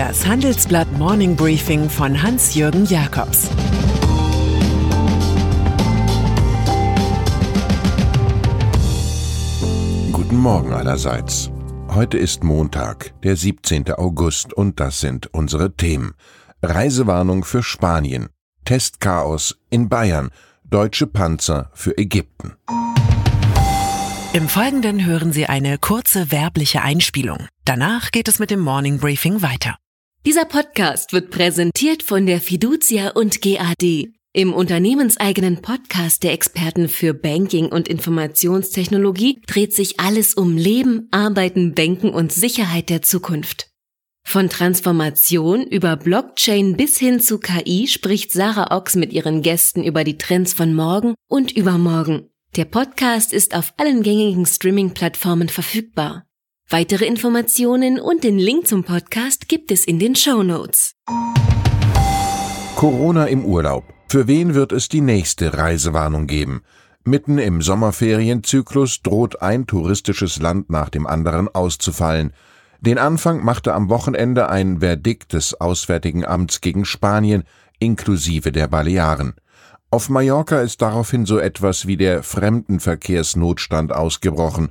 Das Handelsblatt Morning Briefing von Hans-Jürgen Jakobs Guten Morgen allerseits. Heute ist Montag, der 17. August, und das sind unsere Themen. Reisewarnung für Spanien, Testchaos in Bayern, deutsche Panzer für Ägypten. Im Folgenden hören Sie eine kurze werbliche Einspielung. Danach geht es mit dem Morning Briefing weiter. Dieser Podcast wird präsentiert von der Fiducia und GAD. Im unternehmenseigenen Podcast der Experten für Banking und Informationstechnologie dreht sich alles um Leben, Arbeiten, Banken und Sicherheit der Zukunft. Von Transformation über Blockchain bis hin zu KI spricht Sarah Ochs mit ihren Gästen über die Trends von morgen und übermorgen. Der Podcast ist auf allen gängigen Streaming-Plattformen verfügbar. Weitere Informationen und den Link zum Podcast gibt es in den Show Notes. Corona im Urlaub. Für wen wird es die nächste Reisewarnung geben? Mitten im Sommerferienzyklus droht ein touristisches Land nach dem anderen auszufallen. Den Anfang machte am Wochenende ein Verdikt des Auswärtigen Amts gegen Spanien inklusive der Balearen. Auf Mallorca ist daraufhin so etwas wie der Fremdenverkehrsnotstand ausgebrochen.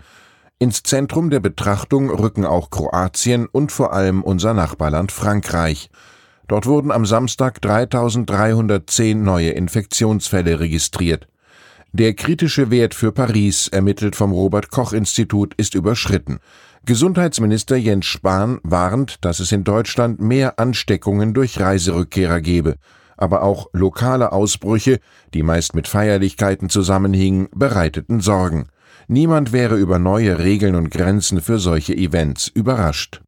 Ins Zentrum der Betrachtung rücken auch Kroatien und vor allem unser Nachbarland Frankreich. Dort wurden am Samstag 3310 neue Infektionsfälle registriert. Der kritische Wert für Paris, ermittelt vom Robert Koch Institut, ist überschritten. Gesundheitsminister Jens Spahn warnt, dass es in Deutschland mehr Ansteckungen durch Reiserückkehrer gebe aber auch lokale Ausbrüche, die meist mit Feierlichkeiten zusammenhingen, bereiteten Sorgen. Niemand wäre über neue Regeln und Grenzen für solche Events überrascht.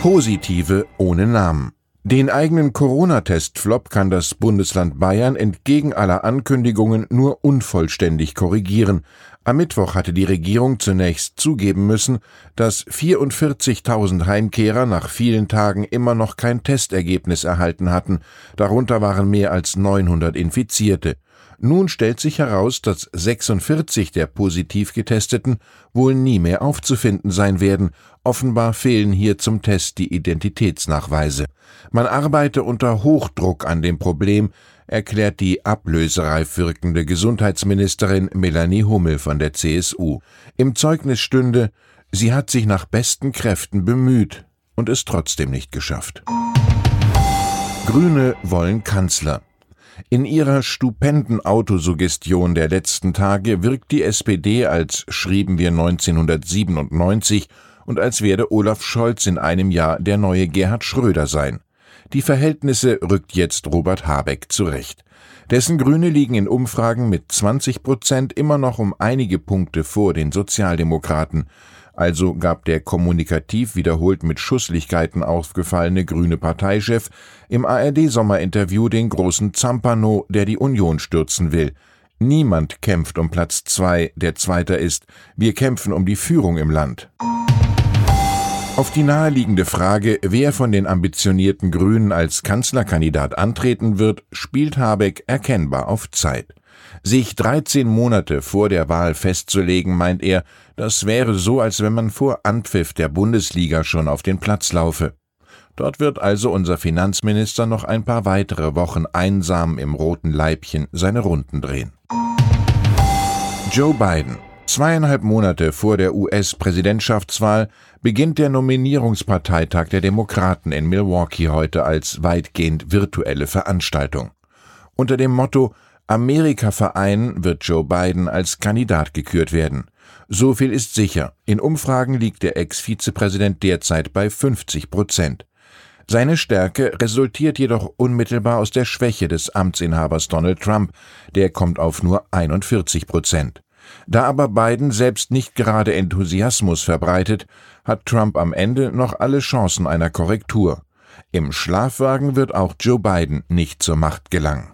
Positive ohne Namen. Den eigenen Corona-Test-Flop kann das Bundesland Bayern entgegen aller Ankündigungen nur unvollständig korrigieren. Am Mittwoch hatte die Regierung zunächst zugeben müssen, dass 44.000 Heimkehrer nach vielen Tagen immer noch kein Testergebnis erhalten hatten. Darunter waren mehr als 900 Infizierte. Nun stellt sich heraus, dass 46 der positiv Getesteten wohl nie mehr aufzufinden sein werden. Offenbar fehlen hier zum Test die Identitätsnachweise. Man arbeite unter Hochdruck an dem Problem, erklärt die ablösereif wirkende Gesundheitsministerin Melanie Hummel von der CSU. Im Zeugnis stünde, sie hat sich nach besten Kräften bemüht und es trotzdem nicht geschafft. Grüne wollen Kanzler. In ihrer stupenden Autosuggestion der letzten Tage wirkt die SPD, als schrieben wir 1997 und als werde Olaf Scholz in einem Jahr der neue Gerhard Schröder sein. Die Verhältnisse rückt jetzt Robert Habeck zurecht. Dessen Grüne liegen in Umfragen mit 20 Prozent immer noch um einige Punkte vor den Sozialdemokraten. Also gab der kommunikativ wiederholt mit Schusslichkeiten aufgefallene grüne Parteichef im ARD-Sommerinterview den großen Zampano, der die Union stürzen will. Niemand kämpft um Platz zwei, der Zweiter ist. Wir kämpfen um die Führung im Land. Auf die naheliegende Frage, wer von den ambitionierten Grünen als Kanzlerkandidat antreten wird, spielt Habeck erkennbar auf Zeit. Sich 13 Monate vor der Wahl festzulegen, meint er, das wäre so, als wenn man vor Anpfiff der Bundesliga schon auf den Platz laufe. Dort wird also unser Finanzminister noch ein paar weitere Wochen einsam im roten Leibchen seine Runden drehen. Joe Biden. Zweieinhalb Monate vor der US-Präsidentschaftswahl beginnt der Nominierungsparteitag der Demokraten in Milwaukee heute als weitgehend virtuelle Veranstaltung. Unter dem Motto Amerika vereinen wird Joe Biden als Kandidat gekürt werden. So viel ist sicher. In Umfragen liegt der Ex-Vizepräsident derzeit bei 50 Prozent. Seine Stärke resultiert jedoch unmittelbar aus der Schwäche des Amtsinhabers Donald Trump. Der kommt auf nur 41 Prozent. Da aber Biden selbst nicht gerade Enthusiasmus verbreitet, hat Trump am Ende noch alle Chancen einer Korrektur. Im Schlafwagen wird auch Joe Biden nicht zur Macht gelangen.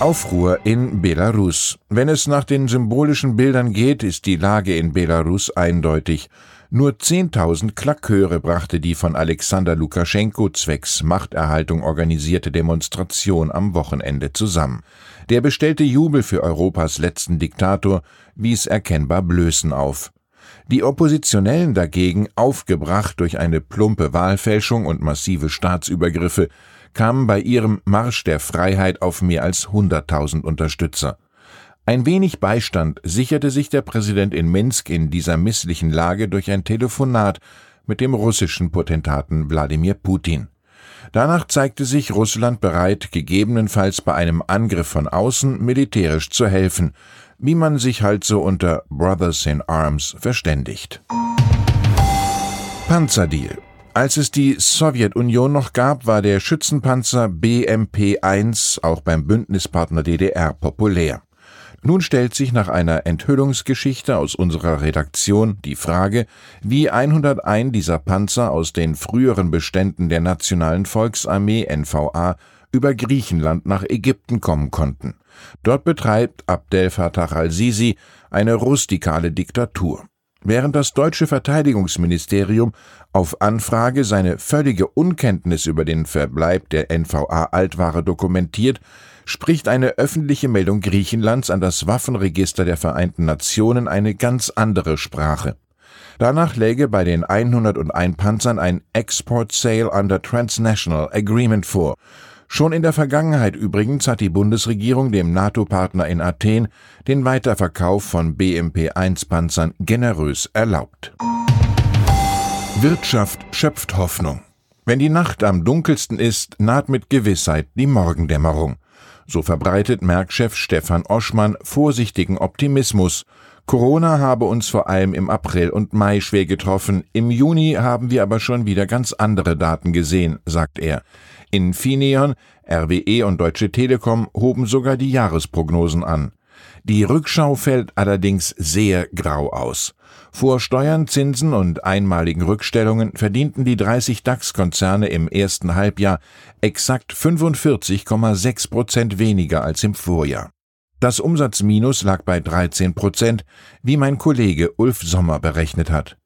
Aufruhr in Belarus. Wenn es nach den symbolischen Bildern geht, ist die Lage in Belarus eindeutig. Nur 10.000 Klaköre brachte die von Alexander Lukaschenko zwecks Machterhaltung organisierte Demonstration am Wochenende zusammen. Der bestellte Jubel für Europas letzten Diktator wies erkennbar Blößen auf. Die Oppositionellen dagegen, aufgebracht durch eine plumpe Wahlfälschung und massive Staatsübergriffe, kamen bei ihrem Marsch der Freiheit auf mehr als 100.000 Unterstützer. Ein wenig Beistand sicherte sich der Präsident in Minsk in dieser misslichen Lage durch ein Telefonat mit dem russischen Potentaten Wladimir Putin. Danach zeigte sich Russland bereit, gegebenenfalls bei einem Angriff von außen militärisch zu helfen, wie man sich halt so unter Brothers in Arms verständigt. Panzerdeal. Als es die Sowjetunion noch gab, war der Schützenpanzer BMP-1 auch beim Bündnispartner DDR populär. Nun stellt sich nach einer Enthüllungsgeschichte aus unserer Redaktion die Frage, wie 101 dieser Panzer aus den früheren Beständen der Nationalen Volksarmee NVA über Griechenland nach Ägypten kommen konnten. Dort betreibt Abdel Fattah al-Sisi eine rustikale Diktatur. Während das deutsche Verteidigungsministerium auf Anfrage seine völlige Unkenntnis über den Verbleib der NVA-Altware dokumentiert, spricht eine öffentliche Meldung Griechenlands an das Waffenregister der Vereinten Nationen eine ganz andere Sprache. Danach läge bei den 101 Panzern ein Export Sale under Transnational Agreement vor. Schon in der Vergangenheit übrigens hat die Bundesregierung dem NATO-Partner in Athen den Weiterverkauf von BMP-1-Panzern generös erlaubt. Wirtschaft schöpft Hoffnung. Wenn die Nacht am dunkelsten ist, naht mit Gewissheit die Morgendämmerung. So verbreitet Merckchef Stefan Oschmann vorsichtigen Optimismus. Corona habe uns vor allem im April und Mai schwer getroffen, im Juni haben wir aber schon wieder ganz andere Daten gesehen, sagt er. Infineon, RWE und Deutsche Telekom hoben sogar die Jahresprognosen an. Die Rückschau fällt allerdings sehr grau aus. Vor Steuern, Zinsen und einmaligen Rückstellungen verdienten die 30 DAX-Konzerne im ersten Halbjahr exakt 45,6 Prozent weniger als im Vorjahr. Das Umsatzminus lag bei 13 Prozent, wie mein Kollege Ulf Sommer berechnet hat.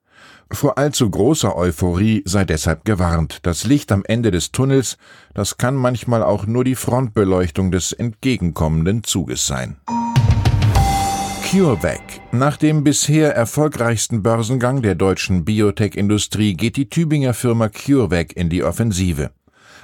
Vor allzu großer Euphorie sei deshalb gewarnt. Das Licht am Ende des Tunnels, das kann manchmal auch nur die Frontbeleuchtung des entgegenkommenden Zuges sein. CureVac. Nach dem bisher erfolgreichsten Börsengang der deutschen Biotech-Industrie geht die Tübinger Firma CureVac in die Offensive.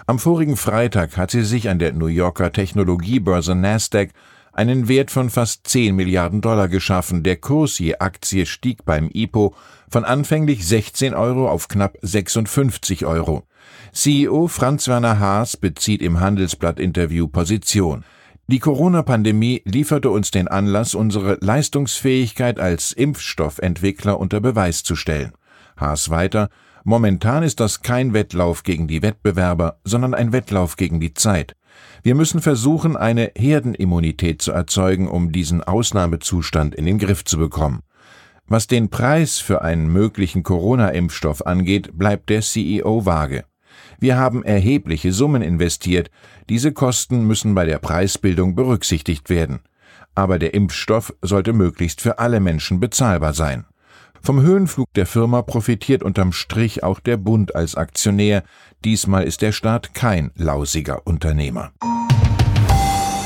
Am vorigen Freitag hat sie sich an der New Yorker Technologiebörse Nasdaq einen Wert von fast 10 Milliarden Dollar geschaffen. Der Kurs je Aktie stieg beim IPO von anfänglich 16 Euro auf knapp 56 Euro. CEO Franz Werner Haas bezieht im Handelsblatt-Interview Position. Die Corona-Pandemie lieferte uns den Anlass, unsere Leistungsfähigkeit als Impfstoffentwickler unter Beweis zu stellen. Haas weiter, momentan ist das kein Wettlauf gegen die Wettbewerber, sondern ein Wettlauf gegen die Zeit. Wir müssen versuchen, eine Herdenimmunität zu erzeugen, um diesen Ausnahmezustand in den Griff zu bekommen. Was den Preis für einen möglichen Corona-Impfstoff angeht, bleibt der CEO vage. Wir haben erhebliche Summen investiert. Diese Kosten müssen bei der Preisbildung berücksichtigt werden. Aber der Impfstoff sollte möglichst für alle Menschen bezahlbar sein. Vom Höhenflug der Firma profitiert unterm Strich auch der Bund als Aktionär. Diesmal ist der Staat kein lausiger Unternehmer.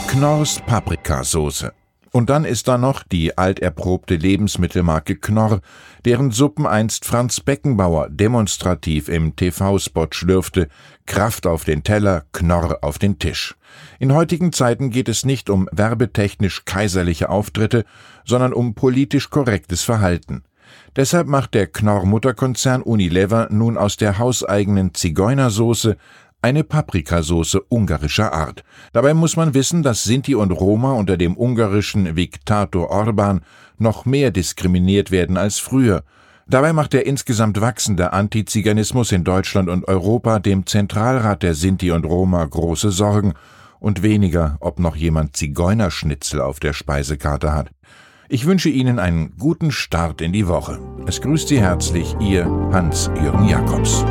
Knorrs Paprikasauce und dann ist da noch die alterprobte Lebensmittelmarke Knorr, deren Suppen einst Franz Beckenbauer demonstrativ im TV-Spot schlürfte, Kraft auf den Teller, Knorr auf den Tisch. In heutigen Zeiten geht es nicht um werbetechnisch kaiserliche Auftritte, sondern um politisch korrektes Verhalten. Deshalb macht der Knorr-Mutterkonzern Unilever nun aus der hauseigenen Zigeunersoße eine Paprikasauce ungarischer Art. Dabei muss man wissen, dass Sinti und Roma unter dem ungarischen Viktator Orban noch mehr diskriminiert werden als früher. Dabei macht der insgesamt wachsende Antiziganismus in Deutschland und Europa dem Zentralrat der Sinti und Roma große Sorgen und weniger, ob noch jemand Zigeunerschnitzel auf der Speisekarte hat. Ich wünsche Ihnen einen guten Start in die Woche. Es grüßt Sie herzlich Ihr Hans-Jürgen Jakobs.